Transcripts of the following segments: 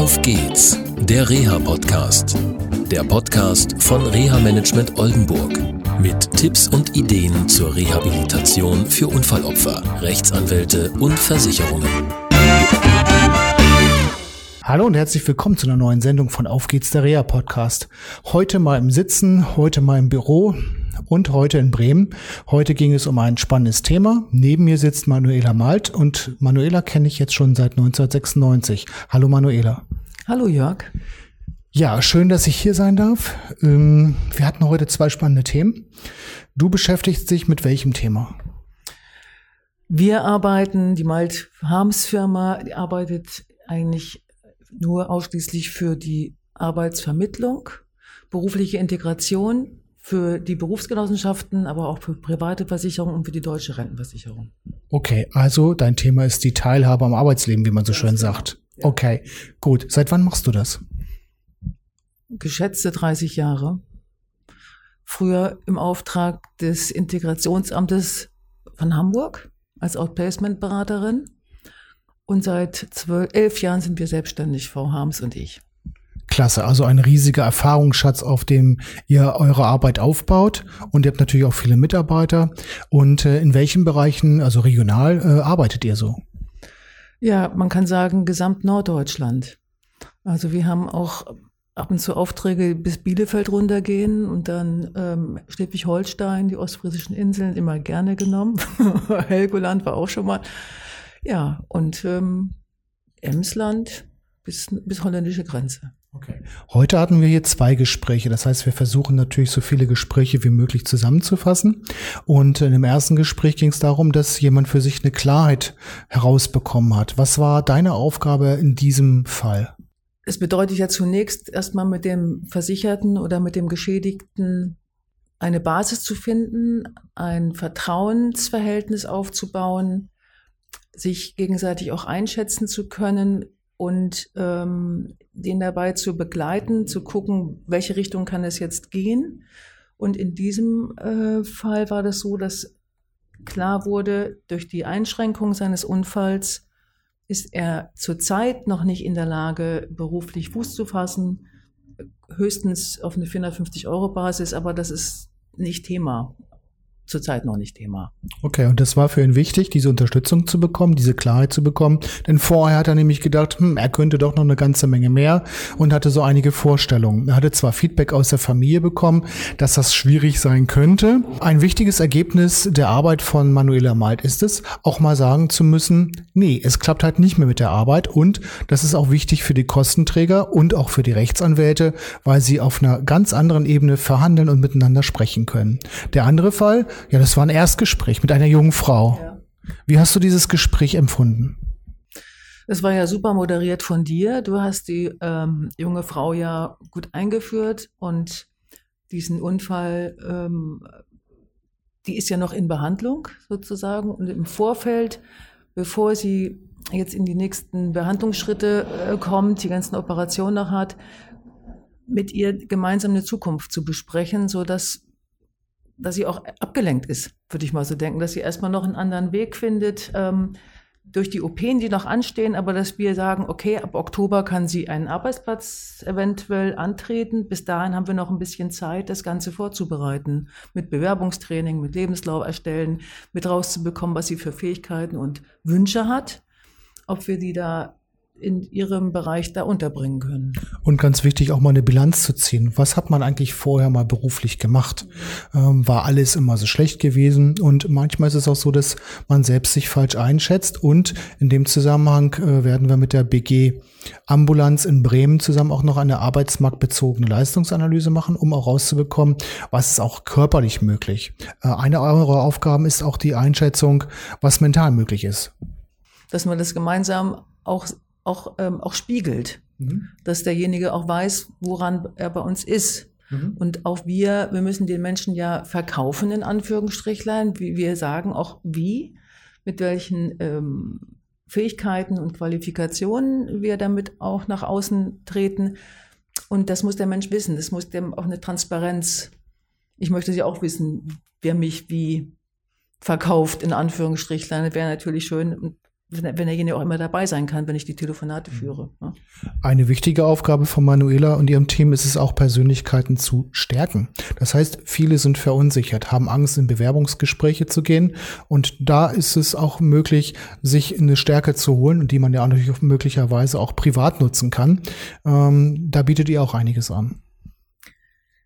Auf geht's, der Reha-Podcast. Der Podcast von Reha-Management Oldenburg. Mit Tipps und Ideen zur Rehabilitation für Unfallopfer, Rechtsanwälte und Versicherungen. Hallo und herzlich willkommen zu einer neuen Sendung von Auf geht's, der Reha-Podcast. Heute mal im Sitzen, heute mal im Büro und heute in Bremen. Heute ging es um ein spannendes Thema. Neben mir sitzt Manuela Malt und Manuela kenne ich jetzt schon seit 1996. Hallo Manuela. Hallo Jörg. Ja, schön, dass ich hier sein darf. Ähm, wir hatten heute zwei spannende Themen. Du beschäftigst dich mit welchem Thema? Wir arbeiten, die Malt Harms Firma die arbeitet eigentlich nur ausschließlich für die Arbeitsvermittlung, berufliche Integration für die Berufsgenossenschaften, aber auch für private Versicherungen und für die deutsche Rentenversicherung. Okay, also dein Thema ist die Teilhabe am Arbeitsleben, wie man so schön sagt. Ja. Okay, gut. Seit wann machst du das? Geschätzte 30 Jahre. Früher im Auftrag des Integrationsamtes von Hamburg als Outplacement-Beraterin. Und seit zwölf, elf Jahren sind wir selbstständig, Frau Harms und ich. Klasse, also ein riesiger Erfahrungsschatz, auf dem ihr eure Arbeit aufbaut. Und ihr habt natürlich auch viele Mitarbeiter. Und äh, in welchen Bereichen, also regional, äh, arbeitet ihr so? Ja, man kann sagen, gesamt Norddeutschland. Also wir haben auch ab und zu Aufträge bis Bielefeld runtergehen und dann ähm, Schleswig-Holstein, die ostfriesischen Inseln immer gerne genommen. Helgoland war auch schon mal. Ja, und ähm, Emsland bis, bis holländische Grenze. Okay. Heute hatten wir hier zwei Gespräche. Das heißt, wir versuchen natürlich so viele Gespräche wie möglich zusammenzufassen. Und in dem ersten Gespräch ging es darum, dass jemand für sich eine Klarheit herausbekommen hat. Was war deine Aufgabe in diesem Fall? Es bedeutet ja zunächst erstmal mit dem Versicherten oder mit dem Geschädigten eine Basis zu finden, ein Vertrauensverhältnis aufzubauen, sich gegenseitig auch einschätzen zu können, und ähm, den dabei zu begleiten, zu gucken, welche Richtung kann es jetzt gehen. Und in diesem äh, Fall war das so, dass klar wurde, durch die Einschränkung seines Unfalls ist er zurzeit noch nicht in der Lage, beruflich Fuß zu fassen, höchstens auf eine 450 Euro Basis, aber das ist nicht Thema zurzeit noch nicht Thema. Okay, und das war für ihn wichtig, diese Unterstützung zu bekommen, diese Klarheit zu bekommen. Denn vorher hat er nämlich gedacht, hm, er könnte doch noch eine ganze Menge mehr und hatte so einige Vorstellungen. Er hatte zwar Feedback aus der Familie bekommen, dass das schwierig sein könnte. Ein wichtiges Ergebnis der Arbeit von Manuela Malt ist es, auch mal sagen zu müssen, nee, es klappt halt nicht mehr mit der Arbeit und das ist auch wichtig für die Kostenträger und auch für die Rechtsanwälte, weil sie auf einer ganz anderen Ebene verhandeln und miteinander sprechen können. Der andere Fall, ja, das war ein Erstgespräch mit einer jungen Frau. Ja. Wie hast du dieses Gespräch empfunden? Es war ja super moderiert von dir. Du hast die ähm, junge Frau ja gut eingeführt und diesen Unfall, ähm, die ist ja noch in Behandlung sozusagen. Und im Vorfeld, bevor sie jetzt in die nächsten Behandlungsschritte äh, kommt, die ganzen Operationen noch hat, mit ihr gemeinsam eine Zukunft zu besprechen, so dass dass sie auch abgelenkt ist, würde ich mal so denken, dass sie erstmal noch einen anderen Weg findet ähm, durch die OPen, die noch anstehen, aber dass wir sagen, okay, ab Oktober kann sie einen Arbeitsplatz eventuell antreten. Bis dahin haben wir noch ein bisschen Zeit, das Ganze vorzubereiten, mit Bewerbungstraining, mit Lebenslauf erstellen, mit rauszubekommen, was sie für Fähigkeiten und Wünsche hat, ob wir die da in ihrem Bereich da unterbringen können. Und ganz wichtig, auch mal eine Bilanz zu ziehen. Was hat man eigentlich vorher mal beruflich gemacht? Ähm, war alles immer so schlecht gewesen? Und manchmal ist es auch so, dass man selbst sich falsch einschätzt. Und in dem Zusammenhang äh, werden wir mit der BG Ambulanz in Bremen zusammen auch noch eine arbeitsmarktbezogene Leistungsanalyse machen, um auch rauszubekommen, was ist auch körperlich möglich. Äh, eine eurer Aufgaben ist auch die Einschätzung, was mental möglich ist. Dass man das gemeinsam auch auch, ähm, auch spiegelt, mhm. dass derjenige auch weiß, woran er bei uns ist. Mhm. Und auch wir, wir müssen den Menschen ja verkaufen, in Anführungsstrichlein, wie wir sagen auch wie, mit welchen ähm, Fähigkeiten und Qualifikationen wir damit auch nach außen treten. Und das muss der Mensch wissen. Das muss dem auch eine Transparenz. Ich möchte sie auch wissen, wer mich wie verkauft, in Anführungsstrichlein. Das wäre natürlich schön. Wenn derjenige auch immer dabei sein kann, wenn ich die Telefonate führe. Ne? Eine wichtige Aufgabe von Manuela und ihrem Team ist es auch, Persönlichkeiten zu stärken. Das heißt, viele sind verunsichert, haben Angst, in Bewerbungsgespräche zu gehen. Und da ist es auch möglich, sich eine Stärke zu holen, die man ja natürlich möglicherweise auch privat nutzen kann. Ähm, da bietet ihr auch einiges an.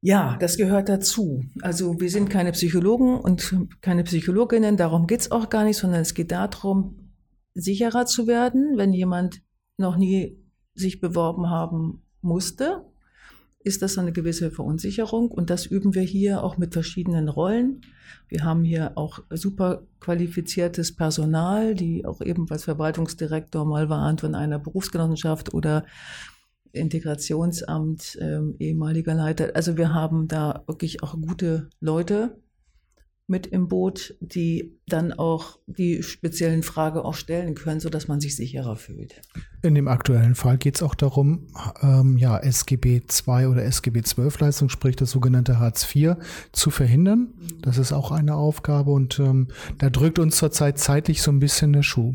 Ja, das gehört dazu. Also wir sind keine Psychologen und keine Psychologinnen, darum geht's auch gar nicht, sondern es geht darum, sicherer zu werden, wenn jemand noch nie sich beworben haben musste, ist das eine gewisse Verunsicherung und das üben wir hier auch mit verschiedenen Rollen. Wir haben hier auch super qualifiziertes Personal, die auch ebenfalls Verwaltungsdirektor mal waren von einer Berufsgenossenschaft oder Integrationsamt, äh, ehemaliger Leiter. Also wir haben da wirklich auch gute Leute mit im Boot, die dann auch die speziellen Fragen auch stellen können, so dass man sich sicherer fühlt. In dem aktuellen Fall geht es auch darum, ähm, ja, SGB II oder SGB XII Leistung, sprich das sogenannte Hartz IV, zu verhindern. Das ist auch eine Aufgabe und ähm, da drückt uns zurzeit zeitlich so ein bisschen der Schuh.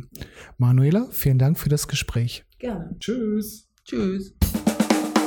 Manuela, vielen Dank für das Gespräch. Gerne. Tschüss. Tschüss.